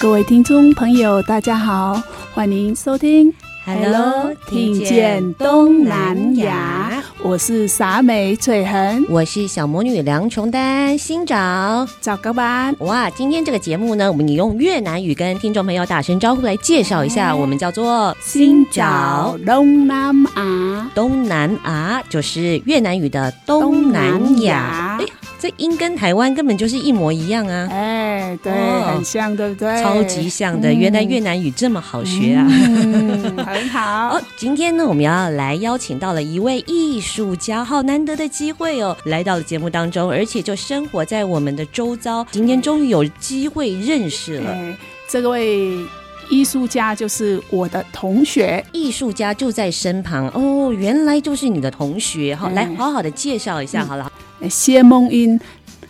各位听众朋友，大家好，欢迎收听 Hello，听见东南亚，我是傻美翠痕，我是小魔女梁琼丹，新找找个班。哇，今天这个节目呢，我们用越南语跟听众朋友打声招呼来介绍一下，我们叫做新找东南亚，东南亚就是越南语的东南亚。这音跟台湾根本就是一模一样啊！哎，对，哦、很像，对不对？超级像的，嗯、原来越南语这么好学啊！嗯、很好。哦，今天呢，我们要来邀请到了一位艺术家，好难得的机会哦，来到了节目当中，而且就生活在我们的周遭。今天终于有机会认识了这位艺术家，就是我的同学。艺术家就在身旁哦，原来就是你的同学。好，来好好的介绍一下，好了。嗯谢梦英，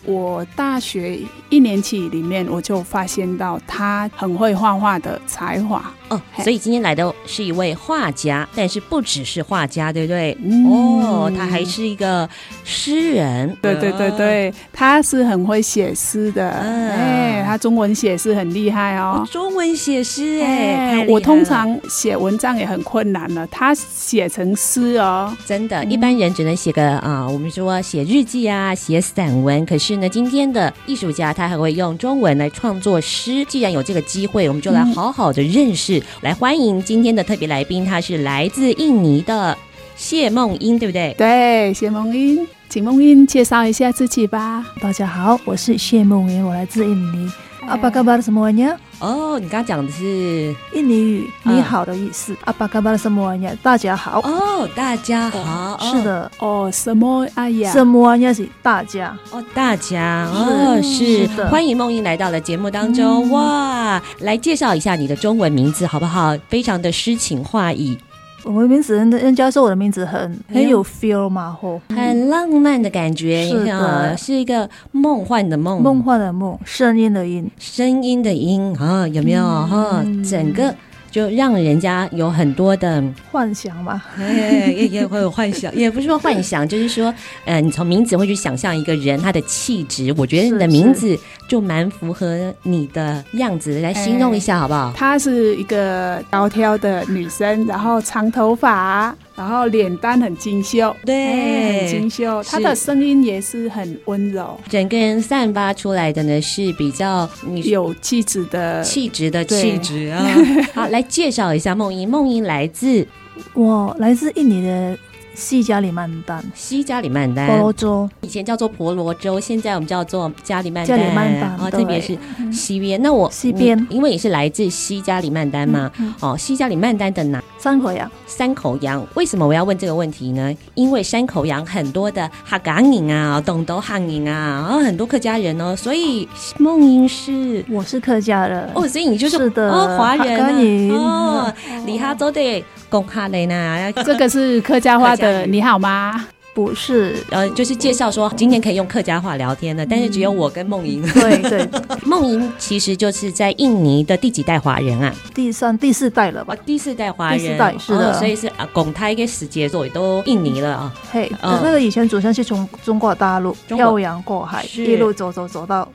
我大学一年级里面我就发现到他很会画画的才华。哦，所以今天来的是一位画家，但是不只是画家，对不对？嗯、哦，他还是一个诗人。对对对对，他是很会写诗的。嗯、哎，他中文写诗很厉害哦。哦中文写诗，哎，哎我通常写文章也很困难了，他写成诗哦。真的，一般人只能写个啊，我们说写日记啊，写散文。可是呢，今天的艺术家他还会用中文来创作诗。既然有这个机会，我们就来好好的认识。嗯来欢迎今天的特别来宾，他是来自印尼的谢梦英，对不对？对，谢梦英，请梦英介绍一下自己吧。大家好，我是谢梦英，我来自印尼。阿巴嘎巴的什么玩意儿？哦，你刚刚讲的是印尼语“你好”的意思。阿巴嘎巴的什么玩意儿？大家好。哦，大家好。是的。哦，什么阿呀？什么玩意是大家？哦，大家。哦，是。欢迎梦英来到了节目当中。哇，来介绍一下你的中文名字好不好？非常的诗情画意。我的名字，人人家说我的名字很很有 feel 嘛，吼，很浪漫的感觉，是的，是一个梦幻的梦，梦幻的梦，声音的音，声音的音啊，有没有哈？整个。就让人家有很多的幻想吧，也也会有幻想，也不是说幻想，就是说，呃，你从名字会去想象一个人他的气质。我觉得你的名字就蛮符合你的样子，来形容一下好不好？她是一个高挑的女生，然后长头发。然后脸蛋很清秀，对，很清秀。她的声音也是很温柔，整个人散发出来的呢是比较有气质的气质的气质啊。好，来介绍一下梦莹。梦莹来自我来自印尼的。西加里曼丹，西加里曼丹，婆罗洲，以前叫做婆罗洲，现在我们叫做加里曼丹。加里曼丹，哦，特别是西边。那我西边，因为你是来自西加里曼丹嘛，哦，西加里曼丹的哪？山口羊，山口羊。为什么我要问这个问题呢？因为山口羊很多的客家人啊，东都汉影啊，然后很多客家人哦，所以梦英是，我是客家人哦，所以你就是哦，华人哦，李哈州的。公哈雷呢？这个是客家话的，你好吗？不是，呃，就是介绍说今天可以用客家话聊天的，但是只有我跟梦莹。对对，梦莹其实就是在印尼的第几代华人啊？第三、第四代了吧？第四代华人，第四代是的，所以是啊，公台跟时节做都印尼了啊。嘿，那个以前祖先是从中国大陆漂洋过海，一路走走走到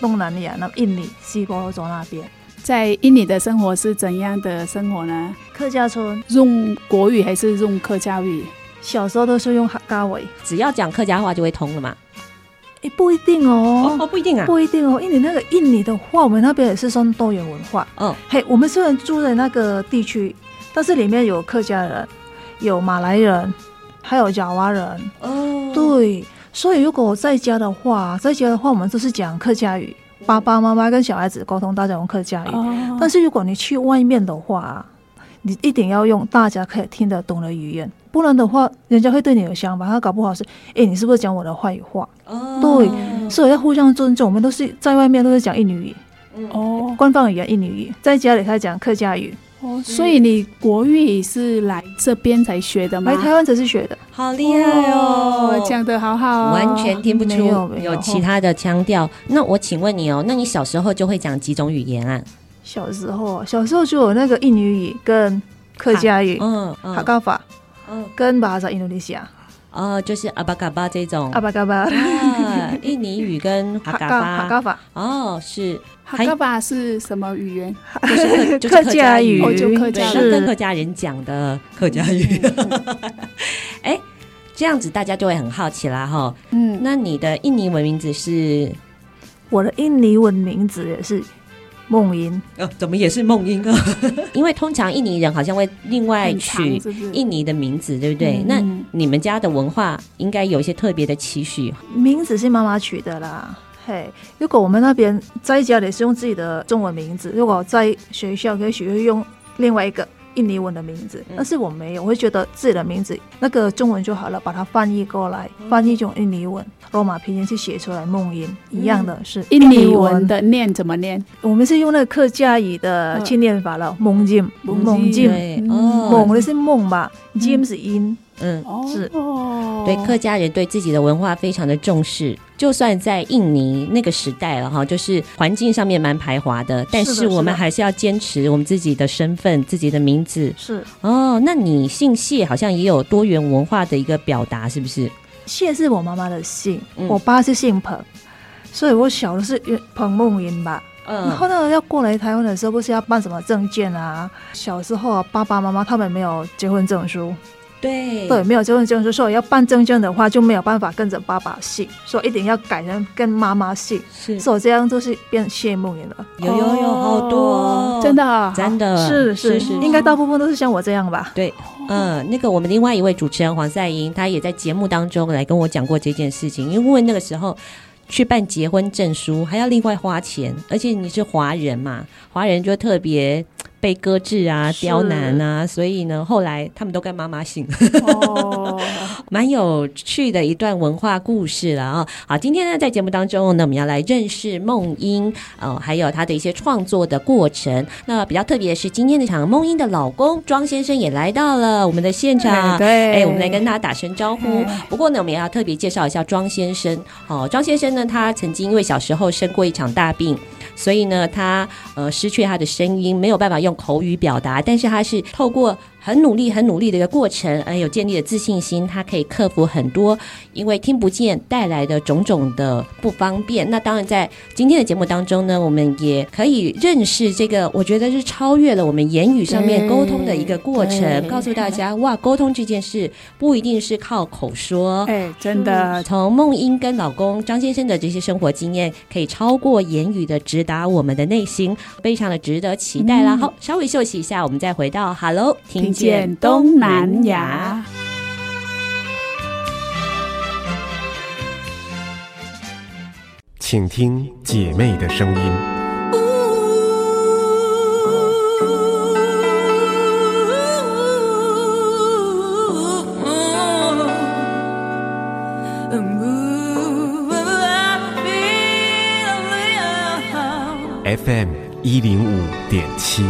东南亚，那印尼西伯罗洲那边。在印尼的生活是怎样的生活呢？客家村用国语还是用客家语？小时候都是用客家话，只要讲客家话就会通了嘛。哎，不一定哦，哦，不一定啊，不一定哦。印尼那个印尼的话，我们那边也是算多元文化。嗯，嘿，我们虽然住在那个地区，但是里面有客家人，有马来人，还有爪哇人。哦，对，所以如果我在家的话，在家的话，我们都是讲客家语，爸爸妈妈跟小孩子沟通，大家用客家语。哦，但是如果你去外面的话，你一定要用大家可以听得懂的语言，不然的话，人家会对你有想法，他搞不好是，哎，你是不是讲我的坏话？哦，对，所以要互相尊重。我们都是在外面都是讲印尼语，哦，官方语言印尼语，在家里他讲客家语。哦，所以你国语是来这边才学的吗？来台湾才是学的，好厉害哦，讲的好好，完全听不出有其他的腔调。那我请问你哦，那你小时候就会讲几种语言啊？小时候，小时候就有那个印尼语跟客家语，嗯，哈高法，嗯，跟巴萨印度尼西亚，哦，就是阿巴嘎巴这种，阿巴嘎巴，印尼语跟 哈嘎巴，哈嘎巴，哦，是。哈嘎巴是什么语言？就是客 家语，就客家，跟客家人讲的客家语。哎，这样子大家就会很好奇啦，哈，嗯，那你的印尼文名字是？我的印尼文名字也是。梦音哦，怎么也是梦音啊？因为通常印尼人好像会另外取印尼的名字，对不对？嗯、那你们家的文化应该有一些特别的期许。名字是妈妈取的啦，嘿。如果我们那边在家里是用自己的中文名字，如果在学校可以学会用另外一个。印尼文的名字，但是我没有，我会觉得自己的名字那个中文就好了，把它翻译过来，翻译成印尼文，罗马拼音去写出来，梦音一样的是印尼文的念怎么念？我们是用那个客家语的去念法了，梦境，梦境，梦的是梦吧，Jim 是音。嗯，是。哦，对，客家人对自己的文化非常的重视，就算在印尼那个时代了哈，就是环境上面蛮排华的，但是我们还是要坚持我们自己的身份、自己的名字。是哦，那你姓谢，好像也有多元文化的一个表达，是不是？谢是我妈妈的姓，我爸是姓彭，所以我小的是彭梦云吧。嗯，然后呢，要过来台湾的时候，不是要办什么证件啊？小时候啊爸爸妈妈他们没有结婚证书。对。对，没有结婚证书，说要办证件的话就没有办法跟着爸爸姓，说一定要改成跟妈妈姓，是，所以这样就是变谢梦妍了。有有有好多，哦、真的、啊、真的。是是。是，应该大部分都是像我这样吧？对，嗯，那个我们另外一位主持人黄赛英，他也在节目当中来跟我讲过这件事情，因为那个时候去办结婚证书还要另外花钱，而且你是华人嘛，华人就特别。被搁置啊，刁难啊，所以呢，后来他们都跟妈妈姓，哦，蛮有趣的一段文化故事了啊、哦。好，今天呢，在节目当中呢，我们要来认识梦英哦，还有她的一些创作的过程。那比较特别的是，今天这场梦英的老公庄先生也来到了我们的现场，对，哎，我们来跟他打声招呼。不过呢，我们也要特别介绍一下庄先生。哦，庄先生呢，他曾经因为小时候生过一场大病。所以呢，他呃失去他的声音，没有办法用口语表达，但是他是透过。很努力、很努力的一个过程，而有建立的自信心，他可以克服很多因为听不见带来的种种的不方便。那当然，在今天的节目当中呢，我们也可以认识这个，我觉得是超越了我们言语上面沟通的一个过程，告诉大家哇，沟通这件事不一定是靠口说，哎，真的。从梦英跟老公张先生的这些生活经验，可以超过言语的直达我们的内心，非常的值得期待啦。嗯、好，稍微休息一下，我们再回到 Hello 听。见东南亚，请听姐妹的声音。FM 一零五点七。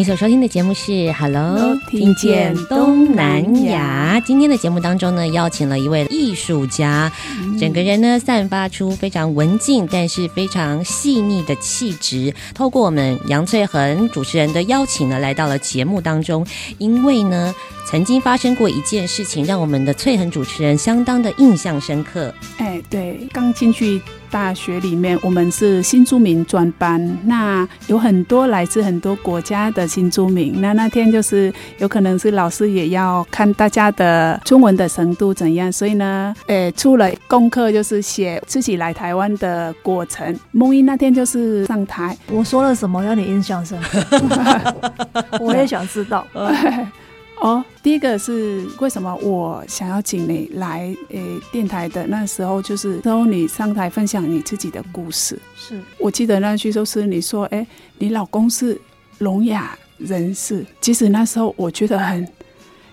你所收听的节目是《Hello，听见东南亚》。今天的节目当中呢，邀请了一位艺术家，嗯、整个人呢散发出非常文静，但是非常细腻的气质。透过我们杨翠恒主持人的邀请呢，来到了节目当中。因为呢，曾经发生过一件事情，让我们的翠恒主持人相当的印象深刻。哎，对，刚进去。大学里面，我们是新住民专班，那有很多来自很多国家的新住民。那那天就是有可能是老师也要看大家的中文的程度怎样，所以呢，诶，出了功课就是写自己来台湾的过程。梦一那天就是上台，我说了什么让你印象深刻？我也想知道。哦，第一个是为什么我想要请你来诶、欸、电台的那时候，就是之后你上台分享你自己的故事。是我记得那句就是你说，哎、欸，你老公是聋哑人士。其实那时候我觉得很，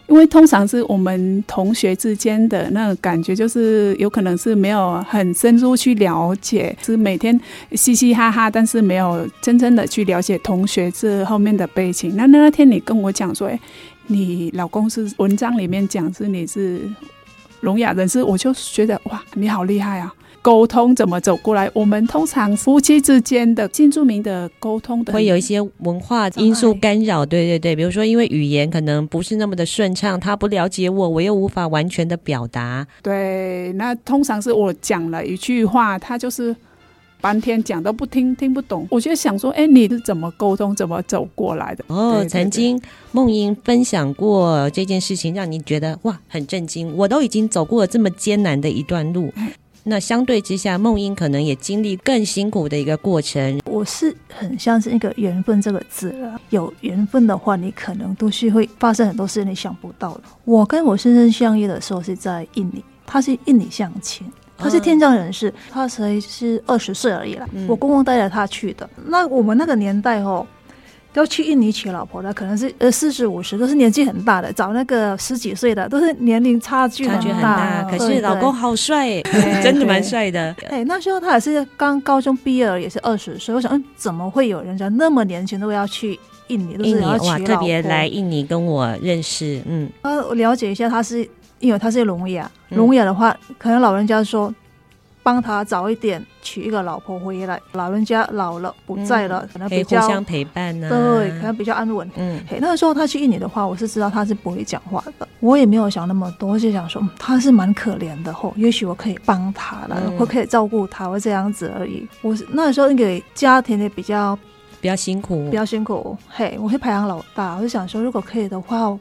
因为通常是我们同学之间的那个感觉，就是有可能是没有很深入去了解，是每天嘻嘻哈哈，但是没有真正的去了解同学这后面的背景。那那天你跟我讲说，哎、欸。你老公是文章里面讲是你是聋哑人士，我就觉得哇，你好厉害啊！沟通怎么走过来？我们通常夫妻之间的新住民的沟通的会有一些文化因素干扰，对对对，比如说因为语言可能不是那么的顺畅，他不了解我，我又无法完全的表达。对，那通常是我讲了一句话，他就是。半天讲都不听，听不懂。我就想说，哎、欸，你是怎么沟通，怎么走过来的？哦，对对对，曾经梦英分享过这件事情，让你觉得哇，很震惊。我都已经走过了这么艰难的一段路，那相对之下，梦英可能也经历更辛苦的一个过程。我是很相信一个缘分这个字了，有缘分的话，你可能都是会发生很多事你想不到的。我跟我先生相遇的时候是在印尼，他是印尼乡亲。他是天降人士，他才是二十岁而已啦。我公公带着他去的。那我们那个年代哦，要去印尼娶老婆的，可能是呃四十五十，都是年纪很大的，找那个十几岁的，都是年龄差距很大。可是老公好帅，真的蛮帅的。哎，那时候他也是刚高中毕业，也是二十岁。我想，嗯，怎么会有人家那么年轻都要去印尼？印尼哇，特别来印尼跟我认识，嗯，我了解一下，他是。因为他是聋哑，聋哑的话，嗯、可能老人家说帮他早一点娶一个老婆回来。老人家老了不在了，嗯、可能比较互相陪伴呢、啊。对，可能比较安稳。嗯，嘿，那个时候他去印尼的话，我是知道他是不会讲话的。我也没有想那么多，我就想说他是蛮可怜的吼，也许我可以帮他了，我、嗯、可以照顾他，我这样子而已。我是那个时候那个家庭也比较比较辛苦，比较辛苦。嘿，我是排行老大，我就想说如果可以的话。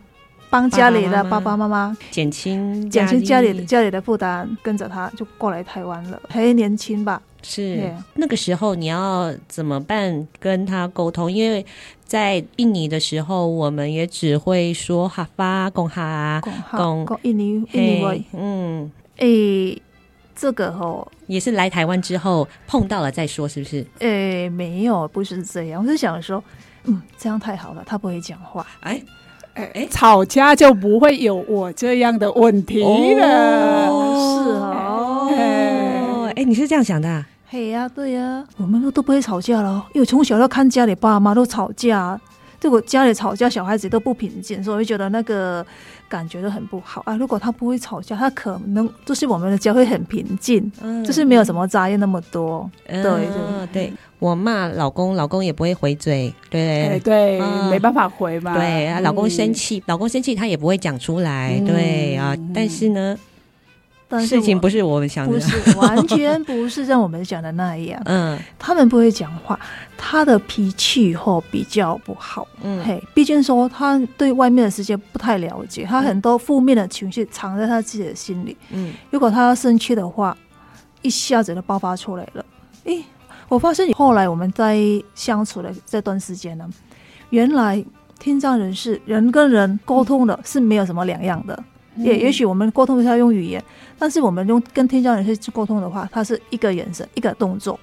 帮家里的爸爸妈妈减轻减轻家里的家里的负担，跟着他就过来台湾了。还年轻吧？是.那个时候你要怎么办？跟他沟通，因为在印尼的时候，我们也只会说哈发贡哈贡印尼印尼语。嗯，诶，这个哦，也是来台湾之后碰到了再说，是不是？诶，没有，不是这样。我是想说，嗯，这样太好了，他不会讲话。哎。哎哎，吵架就不会有我这样的问题了。哦，是哦。哎，哎，你是这样想的啊？嘿呀，对呀，我们都不会吵架了，因为从小要看家里爸妈都吵架，结果家里吵架，小孩子都不平静，所以我觉得那个感觉都很不好啊。如果他不会吵架，他可能就是我们的家会很平静，嗯就是没有什么杂音那么多。对对对。我骂老公，老公也不会回嘴，对对对，没办法回嘛。对啊，老公生气，老公生气，他也不会讲出来，对啊。但是呢，事情不是我们想的，不是 完全不是像我们想的那样。嗯，他们不会讲话，他的脾气或比较不好。嗯，嘿，毕竟说他对外面的世界不太了解，他很多负面的情绪藏在他自己的心里。嗯，如果他要生气的话，一下子就爆发出来了。诶。我发现后来我们在相处的这段时间呢，原来听障人士人跟人沟通的是没有什么两样的，嗯、也也许我们沟通一下用语言，但是我们用跟听障人士去沟通的话，他是一个眼神一个动作，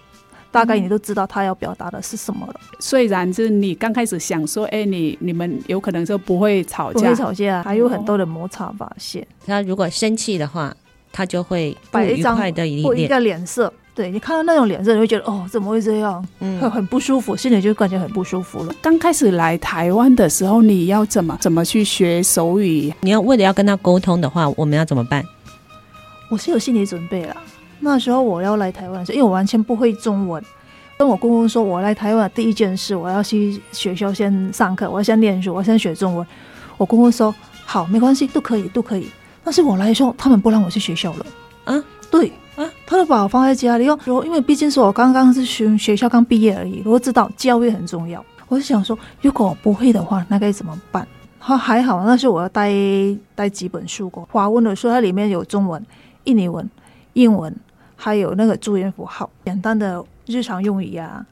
大概你都知道他要表达的是什么了。虽然是你刚开始想说，哎，你你们有可能就不会吵架，不会吵架，还有很多的摩擦发现。他如果生气的话，他就会不愉快的一个脸色。对，你看到那种脸色，你会觉得哦，怎么会这样？嗯，会很不舒服，心里就感觉很不舒服了。刚开始来台湾的时候，你要怎么怎么去学手语？你要为了要跟他沟通的话，我们要怎么办？我是有心理准备了。那时候我要来台湾，因为我完全不会中文。跟我公公说，我来台湾第一件事，我要去学校先上课，我要先念书，我要先学中文。我公公说好，没关系，都可以，都可以。但是我来的时候，他们不让我去学校了。啊，对啊，他就把我放在家里。说，因为毕竟是我刚刚是学学校刚毕业而已，我知道教育很重要。我就想说，如果我不会的话，那该怎么办？他还好，那时候我要带带几本书过，华文的书，它里面有中文、印尼文、英文，还有那个注音符号，简单的。日常用语啊，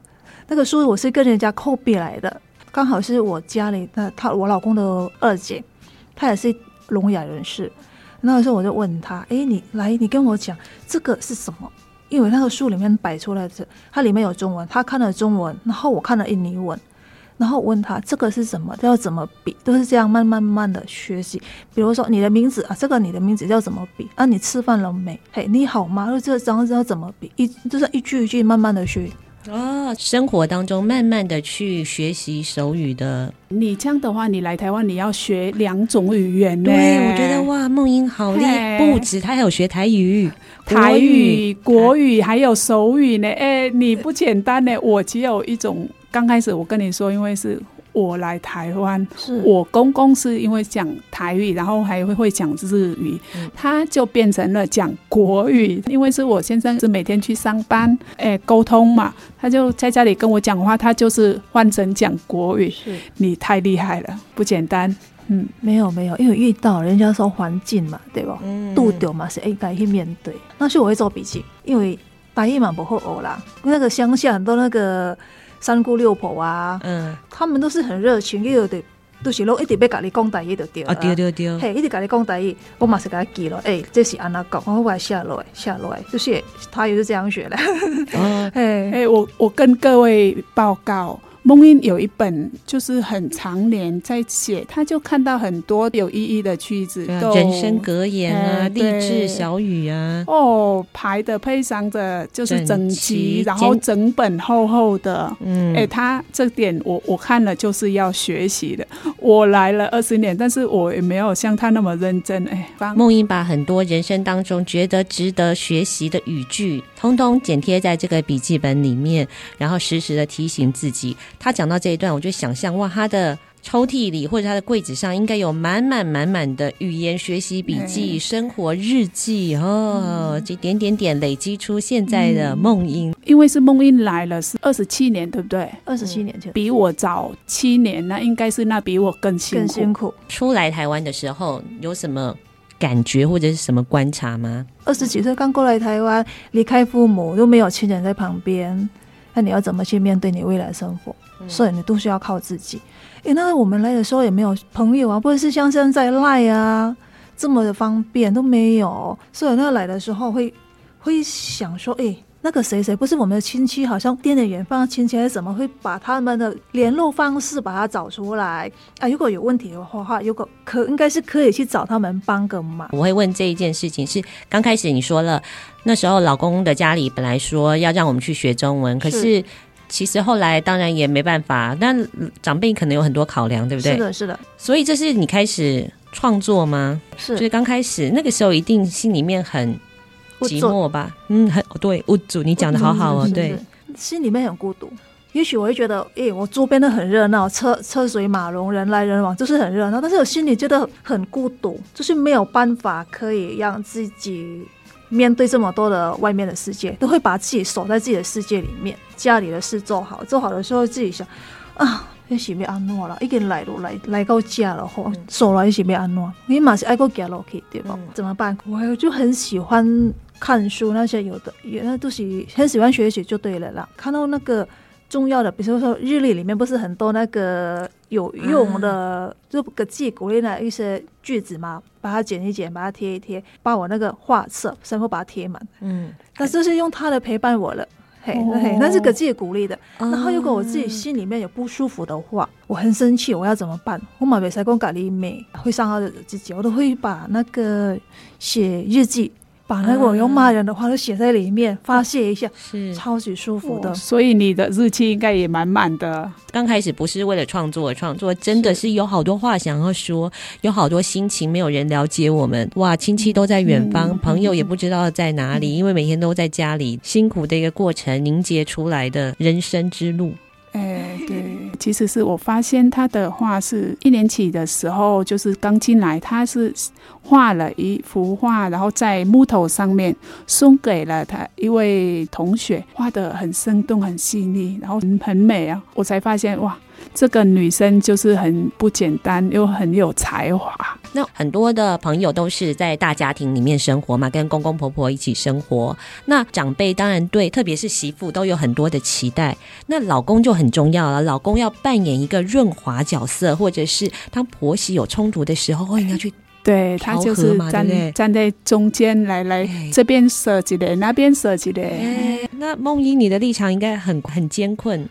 那个书我是跟人家 copy 来的，刚好是我家里的他，我老公的二姐，她也是聋哑人士。那个时候我就问他：“诶，你来，你跟我讲这个是什么？”因为那个书里面摆出来的，它里面有中文，他看了中文，然后我看了印尼文，然后问他这个是什么，要怎么比，都是这样慢慢慢的学习。比如说你的名字啊，这个你的名字要怎么比？啊，你吃饭了没？嘿，你好吗？就这样子要怎么比？一就是一句一句慢慢的学。啊，生活当中慢慢的去学习手语的。你这样的话，你来台湾你要学两种语言呢？对，我觉得哇，梦英好厉害，不止他还有学台语、台语、国语，还有手语呢。哎，你不简单呢。我只有一种。刚开始我跟你说，因为是我来台湾，是我公公是因为讲台语，然后还会会讲日语，嗯、他就变成了讲国语。因为是我先生是每天去上班，哎，沟通嘛，他就在家里跟我讲话，他就是换成讲国语。是你太厉害了，不简单。嗯，没有没有，因为遇到人家说环境嘛，对吧？嗯，度丢嘛是应该去面对。那是我会做笔记，因为台语嘛不好学啦，那个乡下很多那个。三姑六婆啊，嗯，他们都是很热情，有的都是拢一直要甲你讲台语就对了，对对对，嘿，一直甲你讲台语，我马上给他记了，诶、欸，这是安那讲，我把它下来，下来，就是他也是这样学的，哎哎、欸，我我跟各位报告。梦英有一本就是很常年在写，他就看到很多有意义的句子，啊、人生格言啊，励志小语啊，哦，排的配上的就是整齐，然后整本厚厚的，嗯，哎，他这点我我看了就是要学习的。我来了二十年，但是我也没有像他那么认真。哎，梦英把很多人生当中觉得值得学习的语句，通通剪贴在这个笔记本里面，然后时时的提醒自己。他讲到这一段，我就想象哇，他的抽屉里或者他的柜子上应该有满满满满的语言学习笔记、生活日记哦，这点点点累积出现在的梦英。因为是梦英来了是二十七年，对不对？二十七年前，比我早七年，那应该是那比我更辛苦。更辛苦。初来台湾的时候有什么感觉或者是什么观察吗？二十几岁刚过来台湾，离开父母，又没有亲人在旁边，那你要怎么去面对你未来生活？所以你都需要靠自己。诶，那我们来的时候也没有朋友啊，或者是像现在赖啊这么的方便都没有。所以那来的时候会会想说，诶，那个谁谁不是我们的亲戚，好像点点缘分亲戚，还是怎么会把他们的联络方式把它找出来啊？如果有问题的话，如果可应该是可以去找他们帮个忙。我会问这一件事情是刚开始你说了，那时候老公的家里本来说要让我们去学中文，可是。其实后来当然也没办法，但长辈可能有很多考量，对不对？是的，是的。所以这是你开始创作吗？是，就是刚开始那个时候，一定心里面很寂寞吧？嗯，很对。屋主，你讲的好好哦，对，心里面很孤独。也许我会觉得，诶、欸，我周边的很热闹，车车水马龙，人来人往，就是很热闹。但是我心里觉得很孤独，就是没有办法可以让自己。面对这么多的外面的世界，都会把自己锁在自己的世界里面。家里的事做好，做好的时候自己想啊，要是要安诺了，已经来了来来到家了，吼，锁了，要是要安诺，你马上爱过家落去，对吧？嗯、怎么办？我就很喜欢看书，那些有的，原来都是很喜欢学习就对了啦。看到那个。重要的，比如说日历里面不是很多那个有用的，嗯、就给自己鼓励的一些句子嘛，把它剪一剪，把它贴一贴，把我那个画册全部把它贴满。嗯，那就是用他的陪伴我了，嘿，哦、嘿，那是给自己鼓励的。哦、然后如果我自己心里面有不舒服的话，我很生气，我要怎么办？我马尾才讲咖喱美会伤害自己，我都会把那个写日记。把那个我用骂人的话都写在里面，发泄一下，是超级舒服的。所以你的日期应该也满满的。刚开始不是为了创作而创作，真的是有好多话想要说，有好多心情没有人了解我们。哇，亲戚都在远方，嗯、朋友也不知道在哪里，嗯、因为每天都在家里，辛苦的一个过程凝结出来的人生之路。其实是我发现他的画是一年级的时候，就是刚进来，他是画了一幅画，然后在木头上面送给了他一位同学，画得很生动、很细腻，然后很美啊！我才发现哇。这个女生就是很不简单，又很有才华。那很多的朋友都是在大家庭里面生活嘛，跟公公婆婆一起生活。那长辈当然对，特别是媳妇都有很多的期待。那老公就很重要了，老公要扮演一个润滑角色，或者是当婆媳有冲突的时候，你要去对他就是站站在中间来来，这边设计的，那边设计的。那梦英，你的立场应该很很艰困。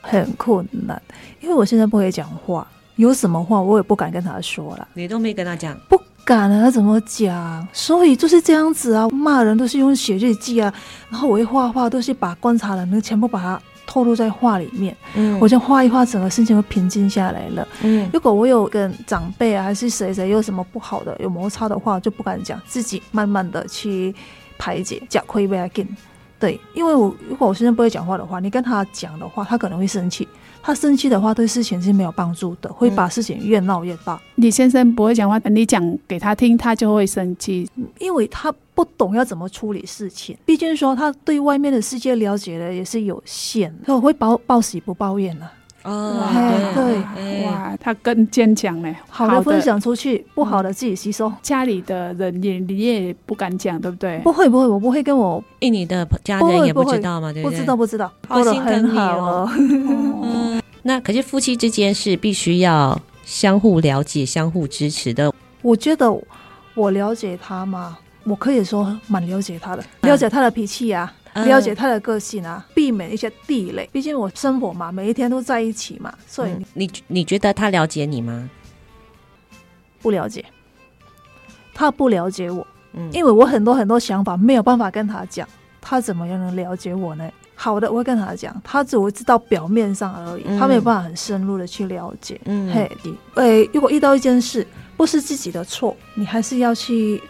很困难，因为我现在不会讲话，有什么话我也不敢跟他说了。你都没跟他讲？不敢啊，怎么讲？所以就是这样子啊，骂人都是用写日记啊，然后我一画画都是把观察人全部把它透露在画里面。嗯，我就画一画，整个心情会平静下来了。嗯，如果我有跟长辈啊，还是谁谁有什么不好的、有摩擦的话，就不敢讲，自己慢慢的去排解，讲亏不要紧。对，因为我如果我先生不会讲话的话，你跟他讲的话，他可能会生气。他生气的话，对事情是没有帮助的，会把事情越闹越大。嗯、你先生不会讲话，你讲给他听，他就会生气，因为他不懂要怎么处理事情。毕竟说他对外面的世界了解的也是有限，所以我会报报喜不报怨啊。哦，对，哇，他更坚强呢。好的分享出去，不好的自己吸收。家里的人也你也不敢讲，对不对？不会不会，我不会跟我，你的家人也不知道吗？对不对？不知道不知道，过得很好哦。那可是夫妻之间是必须要相互了解、相互支持的。我觉得我了解他嘛？我可以说蛮了解他的，了解他的脾气啊。了解他的个性啊，避免一些地雷。毕竟我生活嘛，每一天都在一起嘛，所以你、嗯、你，你觉得他了解你吗？不了解，他不了解我。嗯，因为我很多很多想法没有办法跟他讲，他怎么样能了解我呢？好的，我会跟他讲，他只会知道表面上而已，嗯、他没有办法很深入的去了解。嗯，嘿，诶，如果遇到一件事不是自己的错，你还是要去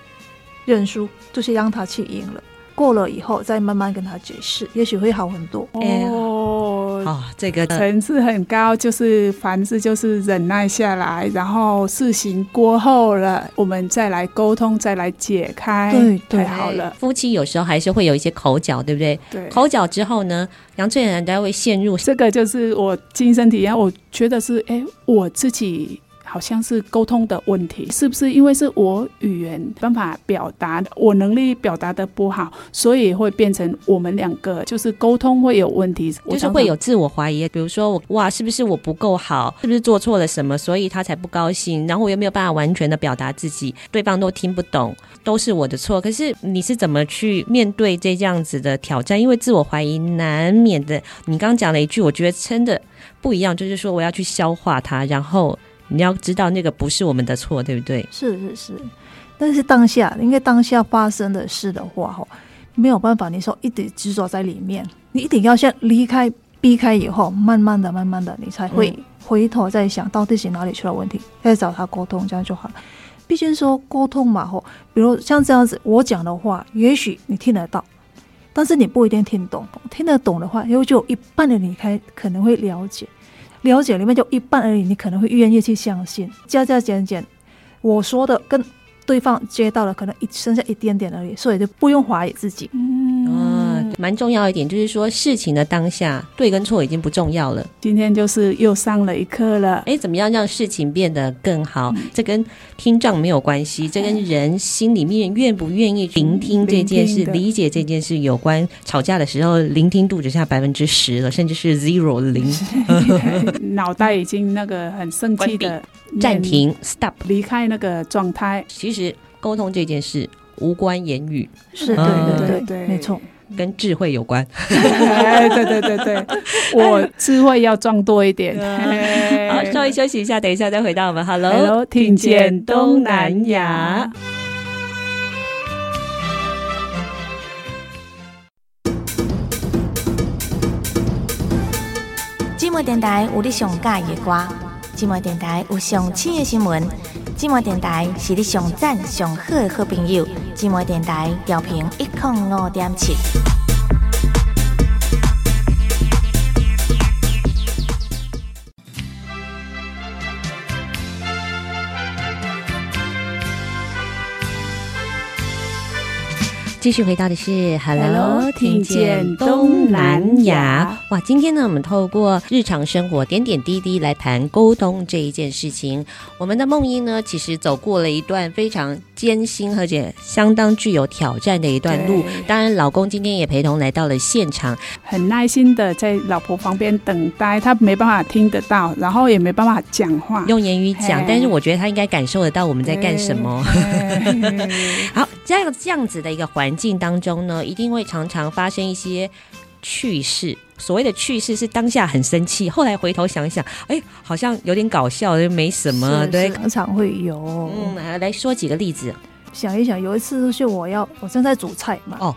认输，就是让他去赢了。过了以后再慢慢跟他解释，也许会好很多。哦，好，这个层次很高，就是凡事就是忍耐下来，然后事情过后了，我们再来沟通，再来解开。对对，太好了。夫妻有时候还是会有一些口角，对不对？对。口角之后呢，杨翠兰都会陷入这个，就是我亲身体验，我觉得是，哎，我自己。好像是沟通的问题，是不是因为是我语言办法表达，我能力表达的不好，所以会变成我们两个就是沟通会有问题，就是会有自我怀疑。比如说我哇，是不是我不够好，是不是做错了什么，所以他才不高兴，然后我又没有办法完全的表达自己，对方都听不懂，都是我的错。可是你是怎么去面对这这样子的挑战？因为自我怀疑难免的。你刚刚讲了一句，我觉得真的不一样，就是说我要去消化它，然后。你要知道那个不是我们的错，对不对？是是是，但是当下，因为当下发生的事的话，吼，没有办法，你说一直执着在里面，你一定要先离开、避开以后，慢慢的、慢慢的，你才会回头再想到底是哪里出了问题，再找他沟通，这样就好了。毕竟说沟通嘛，吼，比如像这样子，我讲的话，也许你听得到，但是你不一定听懂。听得懂的话，因为就有一半的你开可能会了解。了解里面就一半而已，你可能会愿意去相信，加加减减，我说的跟对方接到了可能一剩下一点点而已，所以就不用怀疑自己。嗯，蛮重要一点就是说，事情的当下对跟错已经不重要了。今天就是又上了一课了。哎，怎么样让事情变得更好？嗯、这跟听障没有关系，这跟人心里面愿不愿意聆听这件事、嗯、理解这件事有关。吵架的时候，聆听度只剩下百分之十了，甚至是 zero 零，脑袋已经那个很生气的暂停 stop 离开那个状态。其实。是沟通这件事无关言语，是对对对对，没错，跟智慧有关。对对对对，我智慧要壮多一点。好，稍微休息一下，等一下再回到我们。Hello，, Hello 听见东南亚。寂寞电台有你上佳的歌，寂寞电台有上新的新闻。寂寞电台是你上赞上好的好朋友，寂寞电台调频一零五点七。继续回到的是 Hello，听见东南亚。哇，今天呢，我们透过日常生活点点滴滴来谈沟通这一件事情。我们的梦英呢，其实走过了一段非常艰辛而且相当具有挑战的一段路。当然，老公今天也陪同来到了现场，很耐心的在老婆旁边等待。他没办法听得到，然后也没办法讲话，用言语讲，但是我觉得他应该感受得到我们在干什么。好，这样这样子的一个环。环境当中呢，一定会常常发生一些趣事。所谓的趣事是当下很生气，后来回头想一想，哎，好像有点搞笑，就没什么。对，常常会有。嗯，来说几个例子。想一想，有一次是我要我正在煮菜嘛，哦，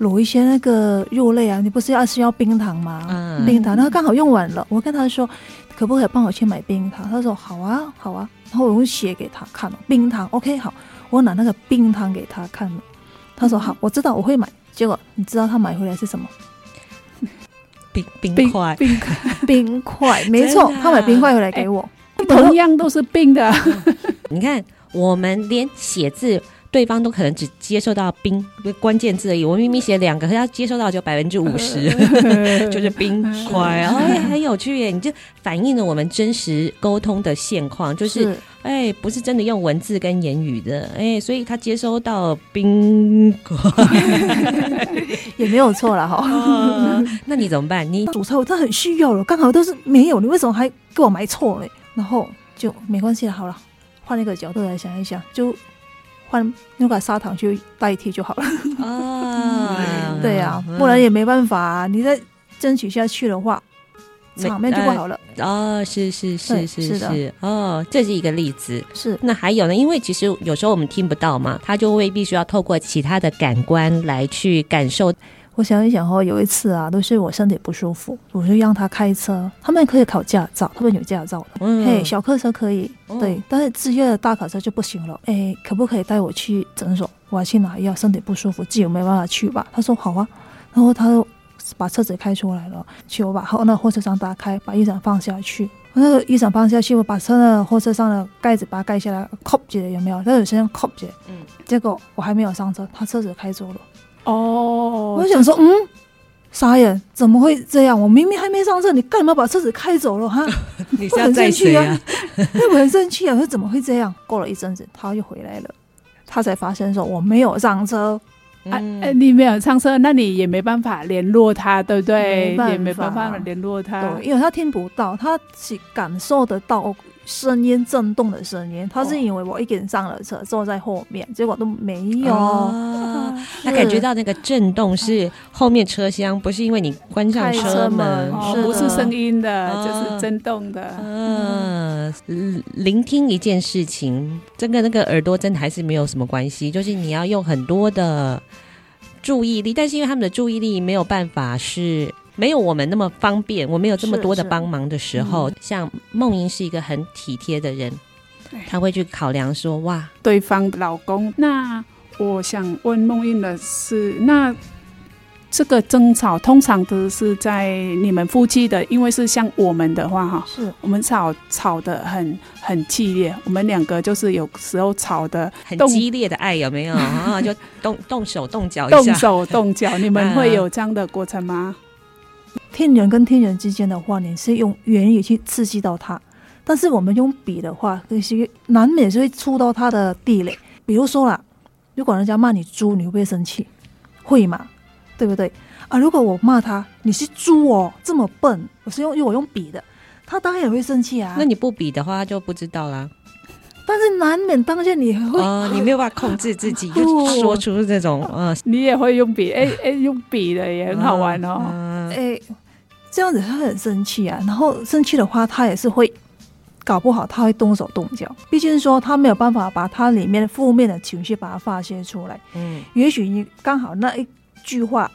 卤一些那个肉类啊，你不是要需要冰糖吗？嗯，冰糖，然后刚好用完了，我跟他说，可不可以帮我去买冰糖？他说好啊，好啊。然后我用写给他看了，冰糖，OK，好，我拿那个冰糖给他看了。他说好，我知道我会买。结果你知道他买回来是什么？冰冰块，冰 冰块，没错，他买冰块回来给我，欸、同样都是冰的。你看，我们连写字。对方都可能只接受到冰关键字而已，我明明写两个，他接受到就百分之五十，就是冰块，哎，很有趣耶！你就反映了我们真实沟通的现况，就是，是哎，不是真的用文字跟言语的，哎，所以他接收到冰块 也没有错了哈、哦。那你怎么办？你主菜我真的很需要了，刚好都是没有，你为什么还给我买错了？然后就没关系了，好了，换一个角度来想一想，就。换用个砂糖去代替就好了啊，对呀、啊，不然也没办法、啊。你再争取下去的话，场面就不好了。哦，是是是是是，是哦，这是一个例子。是那还有呢？因为其实有时候我们听不到嘛，他就会必须要透过其他的感官来去感受。我想一想哦，有一次啊，都是我身体不舒服，我就让他开车。他们可以考驾照，他们有驾照的。嗯，嘿，小客车可以，嗯、对，但是职业的大卡车就不行了。哎，可不可以带我去诊所？我要去拿药，身体不舒服，自己没办法去吧？他说好啊。然后他就把车子开出来了，去我把后那货车上打开，把衣裳放下去。那个衣裳放下去，我把车的货车上的盖子把它盖下来，扣紧有没有？那有先扣紧。嗯，结果我还没有上车，他车子开走了。哦，我想说，嗯，傻眼，怎么会这样？我明明还没上车，你干嘛把车子开走了？哈，你是要在谁啊？我很生气啊！我说怎么会这样？过了一阵子，他又回来了，他才发现说我没有上车。哎、嗯啊，你没有上车，那你也没办法联络他，对不对？没也没办法联络他，对，因为他听不到，他只感受得到。声音震动的声音，他是以为我一个人上了车，哦，坐在后面，结果都没有。哦、他感觉到那个震动是后面车厢，不是因为你关上车门，哦，不是声音的，哦，就是震动的。嗯，嗯，聆听一件事情，这个那个耳朵真的还是没有什么关系，就是你要用很多的注意力，但是因为他们的注意力没有办法是。没有我们那么方便，我没有这么多的帮忙的时候，嗯、像梦莹是一个很体贴的人，他会去考量说，哇，对方的老公。那我想问梦英的是，那这个争吵通常都是在你们夫妻的，因为是像我们的话哈，是我们吵吵得很很激烈，我们两个就是有时候吵得很激烈的爱有没有啊？就动动手动脚，动手动脚，你们会有 这样的过程吗？天人跟天人之间的话，你是用言语去刺激到他，但是我们用笔的话，可是难免是会触到他的地雷。比如说啦，如果人家骂你猪，你会不会生气？会嘛？对不对？啊，如果我骂他，你是猪哦，这么笨，我是用因为我用笔的，他当然也会生气啊。那你不比的话，他就不知道啦。但是难免当下你会，哦，你没有办法控制自己，就说出这种，呃，你也会用笔，哎哎，用笔的也很好玩哦，哎。这样子他很生气啊，然后生气的话，他也是会搞不好，他会动手动脚。毕竟说他没有办法把他里面负面的情绪把它发泄出来。嗯，也许你刚好那一句话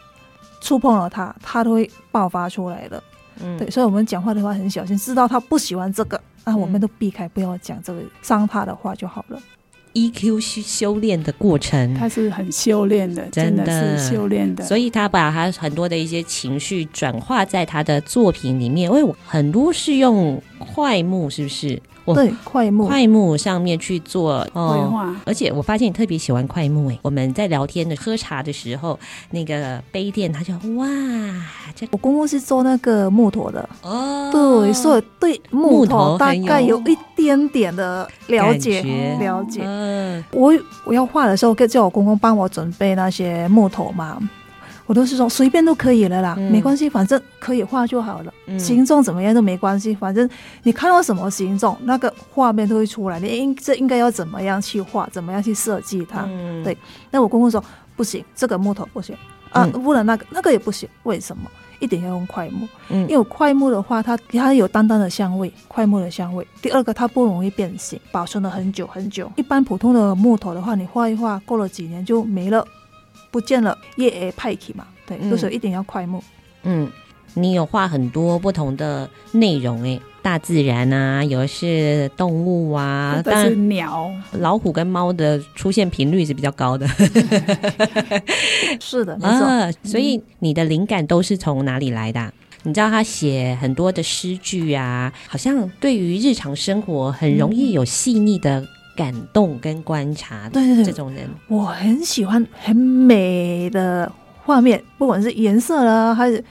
触碰了他，他都会爆发出来的。嗯，对，所以我们讲话的话很小心，知道他不喜欢这个，那我们都避开，不要讲这个伤他的话就好了。EQ 修修炼的过程，他是很修炼的，真的，真的是修炼的。所以他把他很多的一些情绪转化在他的作品里面，因为很多是用桧木，是不是？对，快木，快木上面去做绘画，而且我发现你特别喜欢快木诶。我们在聊天的喝茶的时候，那个杯垫，他就哇，这我公公是做那个木头的哦，对，所以对木头大概有一点点的了解，了解。嗯，我我要画的时候，叫我公公帮我准备那些木头嘛。我都是说随便都可以了啦，嗯、没关系，反正可以画就好了。嗯、形状怎么样都没关系，反正你看到什么形状，那个画面都会出来。你应这应该要怎么样去画，怎么样去设计它？嗯、对。那我公公说不行，这个木头不行啊，不能那个那个也不行。为什么？一定要用块木？嗯，因为块木的话，它它有淡淡的香味，块木的香味。第二个，它不容易变形，保存了很久很久。一般普通的木头的话，你画一画，过了几年就没了。不见了，叶派去嘛？对，就是一定要快木。嗯，你有画很多不同的内容诶，大自然啊，有的是动物啊，但是鸟、老虎跟猫的出现频率是比较高的。是的，没错。啊，所以你的灵感都是从哪里来的啊？你知道他写很多的诗句啊，好像对于日常生活很容易有细腻的。感动跟观察，对对对，这种人我很喜欢，很美的画面，不管是颜色啦，还是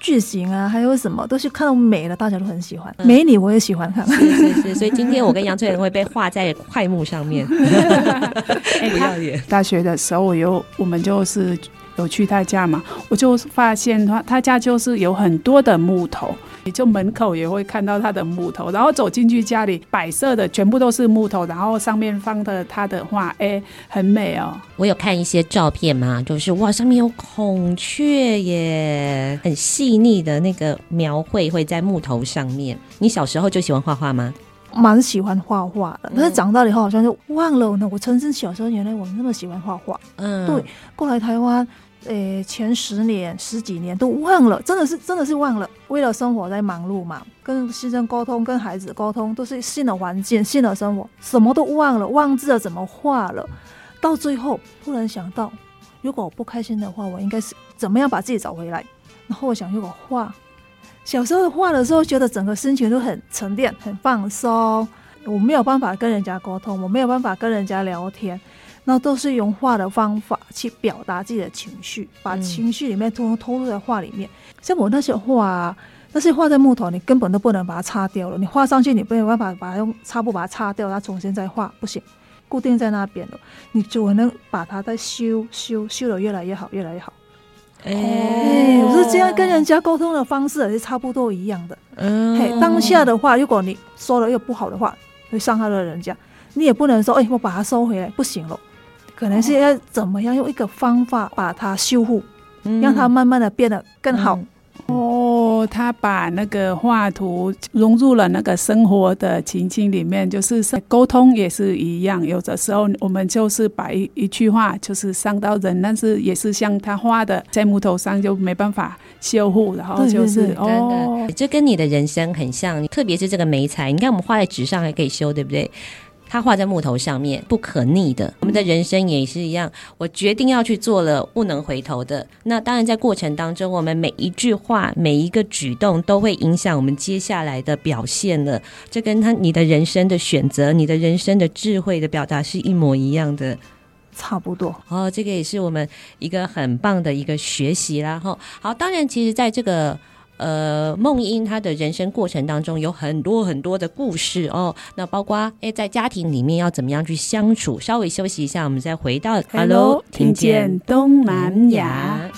剧情啊，还有什么，都是看到美的，大家都很喜欢。嗯、美女我也喜欢看，是是是，所以今天我跟杨翠玲会被画在快幕上面。哎，不要脸！大学的时候，我有我们就是有去他家嘛，我就发现他他家就是有很多的木头。你就门口也会看到他的木头，然后走进去家里摆设的全部都是木头，然后上面放的他的画，哎，很美哦。我有看一些照片嘛，就是哇，上面有孔雀耶，很细腻的那个描绘会在木头上面。你小时候就喜欢画画吗？蛮喜欢画画的，但是长大了以后好像就忘了呢。我曾经小时候原来我那么喜欢画画，嗯，对，过来台湾。诶，前十年、十几年都忘了，真的是，真的是忘了。为了生活在忙碌嘛，跟先生沟通、跟孩子沟通，都是新的环境、新的生活，什么都忘了，忘记了怎么画了。到最后，突然想到，如果我不开心的话，我应该是怎么样把自己找回来？然后我想，如果画，小时候画的时候，觉得整个心情都很沉淀、很放松。我没有办法跟人家沟通，我没有办法跟人家聊天。那都是用画的方法去表达自己的情绪，把情绪里面都投入在画里面。嗯、像我那些画，那些画在木头，你根本都不能把它擦掉了。你画上去，你没有办法把它用擦布把它擦掉，它重新再画不行，固定在那边了。你就能把它再修修修的越来越好，越来越好。哎、欸，我是这样跟人家沟通的方式，也是差不多一样的。嗯，嘿，当下的话，如果你说了又不好的话，会伤害了人家，你也不能说，哎、欸，我把它收回来，不行了。可能是要怎么样用一个方法把它修复，嗯、让它慢慢的变得更好。嗯、哦，他把那个画图融入了那个生活的情境里面，就是沟通也是一样。有的时候我们就是把一一句话就是伤到人，但是也是像他画的在木头上就没办法修复，然后就是哦，这跟你的人生很像，特别是这个梅材，你看我们画在纸上还可以修，对不对？它画在木头上面，不可逆的。我们的人生也是一样，我决定要去做了，不能回头的。那当然，在过程当中，我们每一句话、每一个举动，都会影响我们接下来的表现了。这跟他你的人生的选择、你的人生的智慧的表达是一模一样的，差不多。哦，这个也是我们一个很棒的一个学习啦。哈，好，当然，其实在这个。呃，梦英她的人生过程当中有很多很多的故事哦，那包括诶，在家庭里面要怎么样去相处？稍微休息一下，我们再回到 Hello，听见东南亚。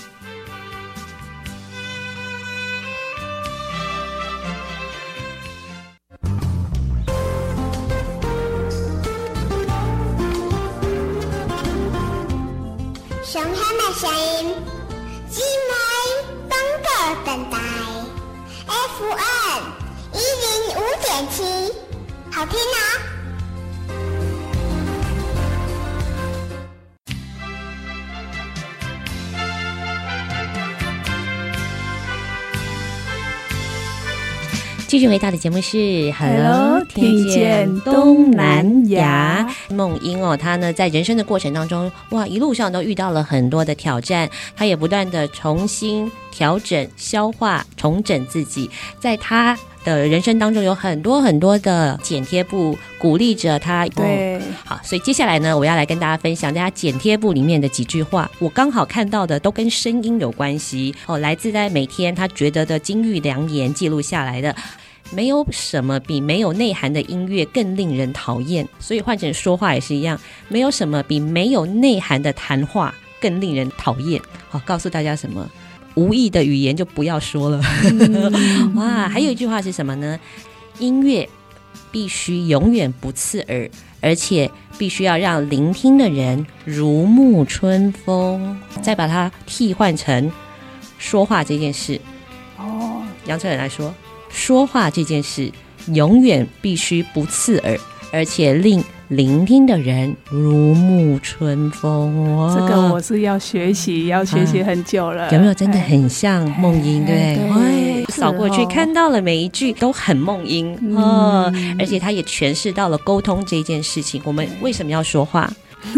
熊他的声音，FM 一零五点七，好听啊！继续回到的节目是《Hello，听见东南亚》。梦英哦，她呢在人生的过程当中，哇，一路上都遇到了很多的挑战，她也不断的重新调整、消化、重整自己，在她的人生当中有很多很多的剪贴簿鼓励着他。对、哦，好，所以接下来呢，我要来跟大家分享大家剪贴簿里面的几句话。我刚好看到的都跟声音有关系哦，来自在每天他觉得的金玉良言记录下来的。没有什么比没有内涵的音乐更令人讨厌，所以换成说话也是一样，没有什么比没有内涵的谈话更令人讨厌。好，告诉大家什么？无意的语言就不要说了。嗯、哇，还有一句话是什么呢？音乐必须永远不刺耳，而且必须要让聆听的人如沐春风。再把它替换成说话这件事。哦，杨철远来说，说话这件事永远必须不刺耳，而且令。聆听的人如沐春风，哦，这个我是要学习，要学习很久了。啊、有没有真的很像梦音？对，对，扫过去看到了每一句都很梦英，嗯、哦，而且他也诠释到了沟通这件事情。我们为什么要说话？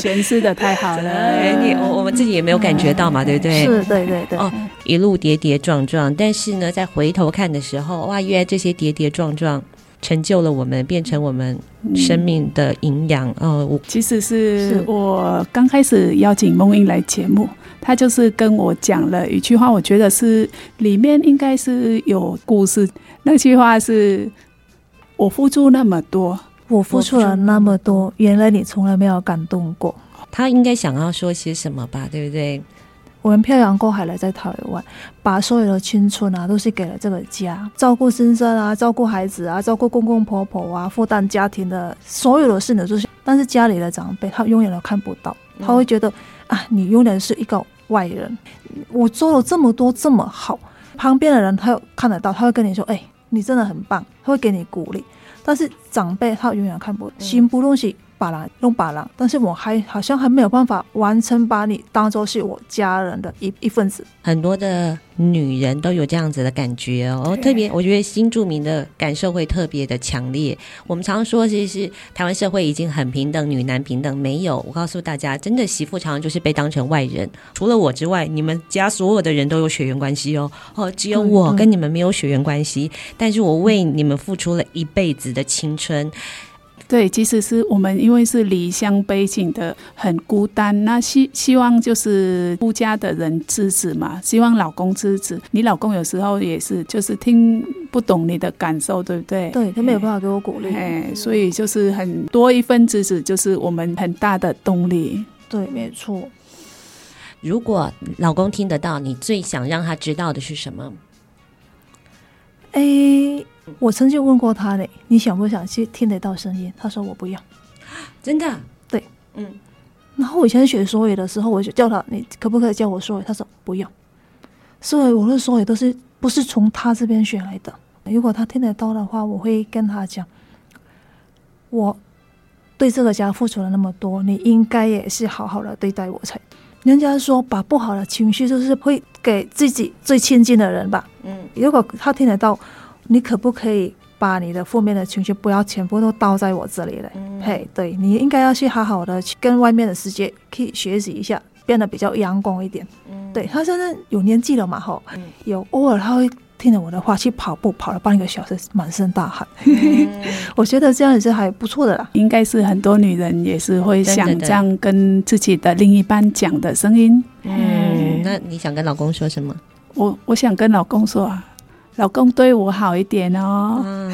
诠释的太好了，哎，你我我们自己也没有感觉到嘛，对不对？是，对对对。哦，一路跌跌撞撞，但是呢，在回头看的时候，哇，原来这些跌跌撞撞。成就了我们，变成我们生命的营养。哦、嗯，我其实是我刚开始邀请梦英来节目，他就是跟我讲了一句话，我觉得是里面应该是有故事。那句话是：我付出那么多，我付出了那么多，原来你从来没有感动过。他应该想要说些什么吧？对不对？我们漂洋过海来在台湾，把所有的青春啊，都是给了这个家，照顾先生啊，照顾孩子啊，照顾公公婆婆啊，负担家庭的所有的事呢，就是。但是家里的长辈他永远都看不到，他会觉得、嗯、啊，你永远是一个外人。我做了这么多这么好，旁边的人他又看得到，他会跟你说，哎、欸，你真的很棒，他会给你鼓励。但是长辈他永远看不到，心不东西。把郎用把郎，但是我还好像还没有办法完成把你当做是我家人的一一份子。很多的女人都有这样子的感觉哦，特别我觉得新住民的感受会特别的强烈。我们常说其实是台湾社会已经很平等，女男平等没有。我告诉大家，真的媳妇常常就是被当成外人，除了我之外，你们家所有的人都有血缘关系哦。哦，只有我跟你们没有血缘关系，但是我为你们付出了一辈子的青春。对，即使是我们因为是离乡背井的，很孤单，那希希望就是夫家的人支持嘛，希望老公支持。你老公有时候也是，就是听不懂你的感受，对不对？对，他没有办法给我鼓励，哎，所以就是很多一份支持，就是我们很大的动力。对，没错。如果老公听得到，你最想让他知道的是什么？哎。我曾经问过他嘞，你想不想去听得到声音？他说我不要，真的，对，嗯。然后我以前学说语的时候，我就叫他，你可不可以教我说语？他说不要。所以我的手语都是不是从他这边学来的。如果他听得到的话，我会跟他讲，我对这个家付出了那么多，你应该也是好好的对待我才。人家说把不好的情绪就是会给自己最亲近的人吧。嗯，如果他听得到。你可不可以把你的负面的情绪不要全部都倒在我这里来？嗯、嘿，对，你应该要去好好的去跟外面的世界去学习一下，变得比较阳光一点。嗯，对，他现在有年纪了嘛，吼、嗯，有偶尔他会听了我的话去跑步，跑了半个小时，满身大汗。嗯、我觉得这样也是还不错的啦。应该是很多女人也是会想这样跟自己的另一半讲的声音。嗯，嗯，那你想跟老公说什么？我我想跟老公说啊。老公对我好一点哦，嗯、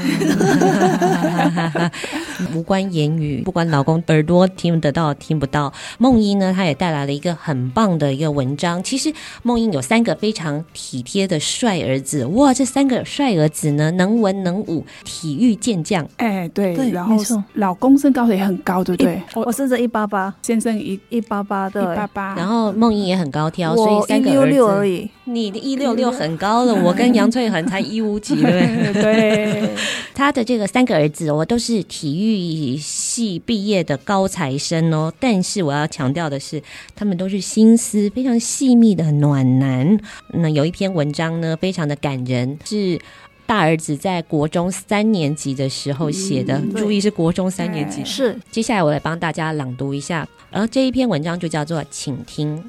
无关言语，不管老公耳朵听得到听不到。梦英呢，她也带来了一个很棒的一个文章。其实梦英有三个非常体贴的帅儿子，哇，这三个帅儿子呢，能文能武，体育健将。哎，对，对，然后老公身高也很高，对不对？我我甚至一八八，先生一一八八的，一八八。然后梦英也很高挑，所以三个儿子，六六而已。你的一六六很高了，我跟杨翠恒才一五几，对 对？他的这个三个儿子，我都是体育系毕业的高材生哦。但是我要强调的是，他们都是心思非常细密的暖男。那有一篇文章呢，非常的感人，是。大儿子在国中三年级的时候写的，嗯、注意是国中三年级。是，接下来我来帮大家朗读一下，而这一篇文章就叫做“请听”。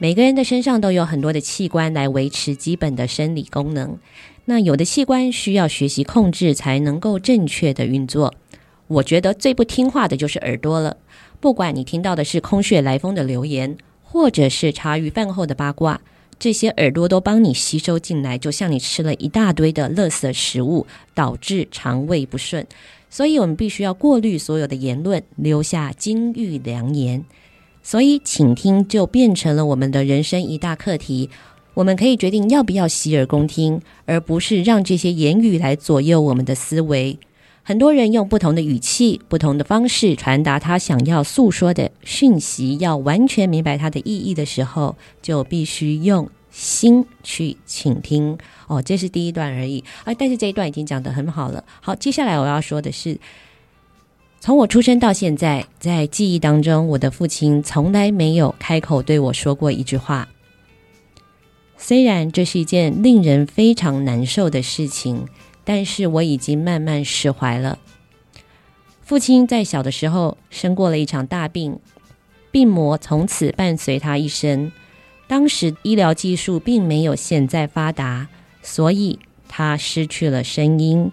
每个人的身上都有很多的器官来维持基本的生理功能，那有的器官需要学习控制才能够正确的运作。我觉得最不听话的就是耳朵了，不管你听到的是空穴来风的流言，或者是茶余饭后的八卦。这些耳朵都帮你吸收进来，就像你吃了一大堆的垃圾食物，导致肠胃不顺。所以我们必须要过滤所有的言论，留下金玉良言。所以倾听就变成了我们的人生一大课题。我们可以决定要不要洗耳恭听，而不是让这些言语来左右我们的思维。很多人用不同的语气、不同的方式传达他想要诉说的讯息，要完全明白它的意义的时候，就必须用心去倾听。哦，这是第一段而已。啊，但是这一段已经讲得很好了。好，接下来我要说的是，从我出生到现在，在记忆当中，我的父亲从来没有开口对我说过一句话。虽然这是一件令人非常难受的事情。但是我已经慢慢释怀了。父亲在小的时候生过了一场大病，病魔从此伴随他一生。当时医疗技术并没有现在发达，所以他失去了声音。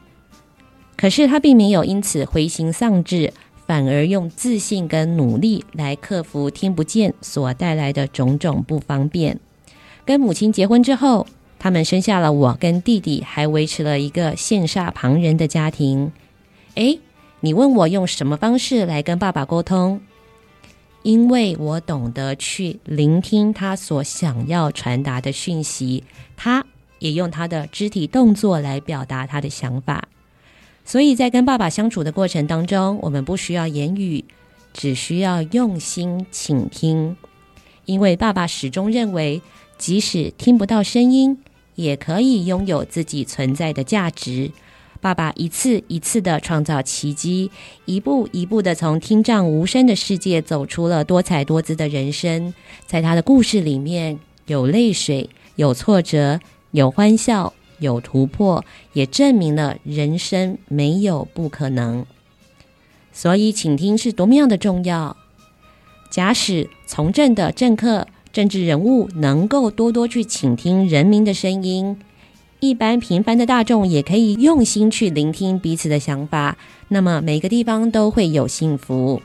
可是他并没有因此灰心丧志，反而用自信跟努力来克服听不见所带来的种种不方便。跟母亲结婚之后，他们生下了我跟弟弟，还维持了一个羡煞旁人的家庭。诶，你问我用什么方式来跟爸爸沟通？因为我懂得去聆听他所想要传达的讯息，他也用他的肢体动作来表达他的想法。所以在跟爸爸相处的过程当中，我们不需要言语，只需要用心倾听。因为爸爸始终认为，即使听不到声音，也可以拥有自己存在的价值。爸爸一次一次的创造奇迹，一步一步的从听障无声的世界走出了多彩多姿的人生。在他的故事里面，有泪水，有挫折，有欢笑，有突破，也证明了人生没有不可能。所以，倾听是多么样的重要。假使从政的政客。政治人物能够多多去倾听人民的声音，一般平凡的大众也可以用心去聆听彼此的想法，那么每个地方都会有幸福。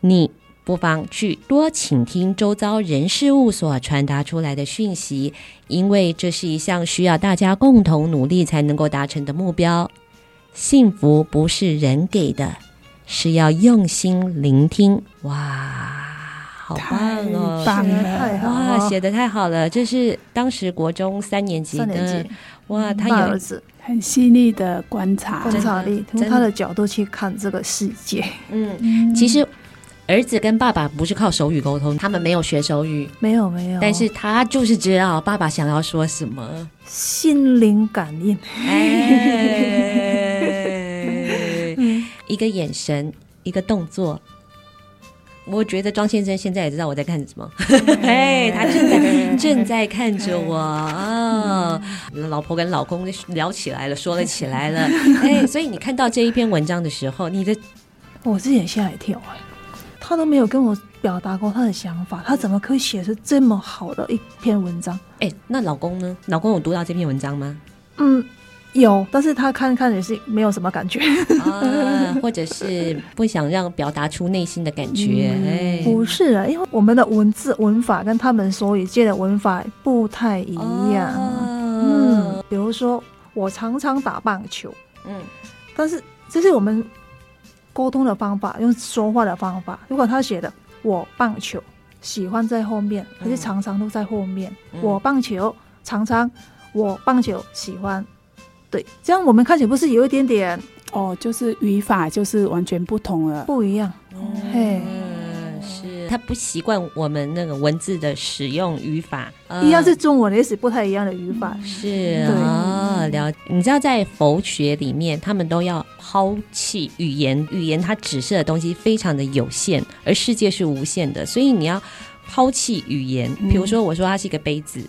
你不妨去多倾听周遭人事物所传达出来的讯息，因为这是一项需要大家共同努力才能够达成的目标。幸福不是人给的，是要用心聆听。哇！好棒哦！棒了哇，写的太好了！这是当时国中三年级的年级哇，他有儿子很细腻的观察、观察力，从他的角度去看这个世界。嗯，其实儿子跟爸爸不是靠手语沟通，他们没有学手语，没有没有，但是他就是知道爸爸想要说什么，心灵感应，哎，一个眼神，一个动作。我觉得庄先生现在也知道我在看什么，哎，他正在正在看着我哦，老婆跟老公聊起来了，说了起来了，哎，所以你看到这一篇文章的时候，你的我自己也吓一跳哎，他都没有跟我表达过他的想法，他怎么可以写出这么好的一篇文章？哎，那老公呢？老公有读到这篇文章吗？嗯。有，但是他看看也是没有什么感觉，啊，或者是不想让表达出内心的感觉。不是啊，因为我们的文字文法跟他们所语界的文法不太一样。啊、嗯，比如说我常常打棒球，嗯，但是这是我们沟通的方法，用说话的方法。如果他写的我棒球喜欢在后面，还是常常都在后面？嗯、我棒球常常，我棒球喜欢。对，这样我们看起来不是有一点点哦，就是语法就是完全不同了，不一样。嘿，嗯，是他不习惯我们那个文字的使用语法，一样是中文，也是不太一样的语法。是啊，了，你知道在佛学里面，他们都要抛弃语言，语言它指示的东西非常的有限，而世界是无限的，所以你要抛弃语言。比如说，我说它是一个杯子，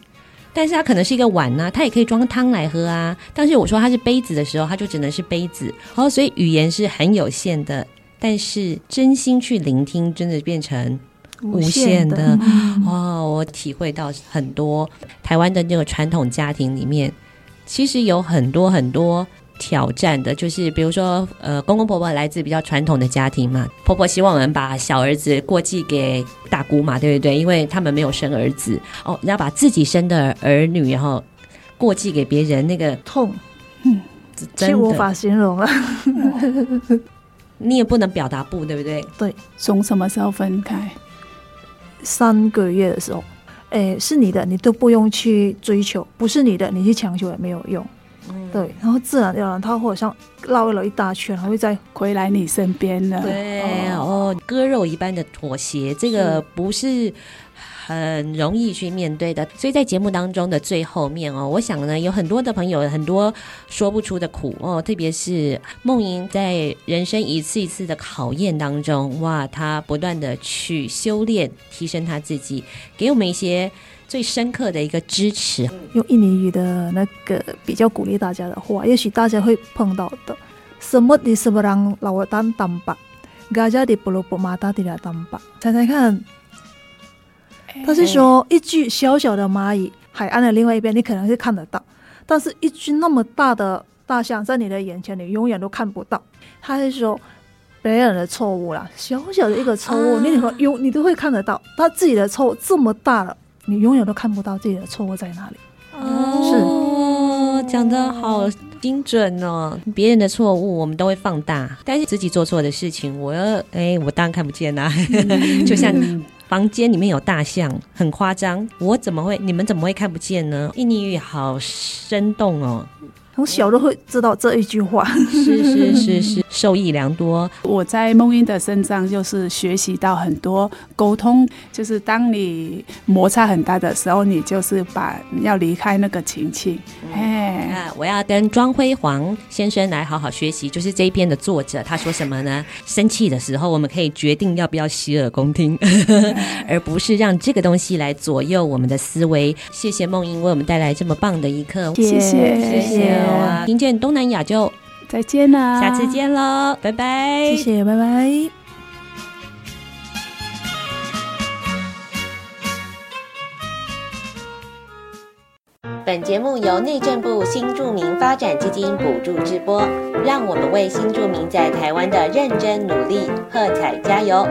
但是它可能是一个碗呐、啊，它也可以装汤来喝啊。但是我说它是杯子的时候，它就只能是杯子。然后，所以语言是很有限的，但是真心去聆听，真的变成无限的。哇、嗯哦，我体会到很多台湾的那个传统家庭里面，其实有很多很多。挑战的就是，比如说，呃，公公婆婆来自比较传统的家庭嘛，婆婆希望我们把小儿子过继给大姑嘛，对不对？因为他们没有生儿子哦，要把自己生的儿女然后过继给别人，那个痛，嗯，真的无法形容了。你也不能表达不，对不对？对，从什么时候分开？三个月的时候，哎，是你的，你都不用去追求；不是你的，你去强求也没有用。嗯、对，然后自然而然，他好像绕了一大圈，还会再回来你身边的。对哦，割肉一般的妥协，这个不是很容易去面对的。所以在节目当中的最后面哦，我想呢，有很多的朋友很多说不出的苦哦，特别是梦莹在人生一次一次的考验当中，哇，她不断的去修炼，提升她自己，给我们一些。最深刻的一个支持，用印尼语的那个比较鼓励大家的话，也许大家会碰到的。Semut di seberang lautan tampak, gajah di pelupuk mata tidak tampak。猜猜看，他是说一具小小的蚂蚁，海岸的另外一边你可能是看得到，但是一具那么大的大象在你的眼前，你永远都看不到。他是说别人的错误啦，小小的一个错误，啊、你有你都会看得到，他自己的错误这么大了。你永远都看不到自己的错误在哪里。哦，是讲的好精准哦。别人的错误我们都会放大，但是自己做错的事情，我要哎，我当然看不见啦、啊。就像房间里面有大象，很夸张，我怎么会？你们怎么会看不见呢？印尼语好生动哦。从小都会知道这一句话，是是是是，受益良多。我在梦英的身上就是学习到很多沟通，就是当你摩擦很大的时候，你就是把要离开那个情境。哎、嗯，我要跟庄辉煌先生来好好学习，就是这一篇的作者他说什么呢？生气的时候，我们可以决定要不要洗耳恭听，而不是让这个东西来左右我们的思维。谢谢梦英为我们带来这么棒的一课，谢谢谢谢。听见东南亚就再见啦，下次见喽，拜拜，谢谢，拜拜。本节目由内政部新住民发展基金补助直播，让我们为新住民在台湾的认真努力喝彩加油。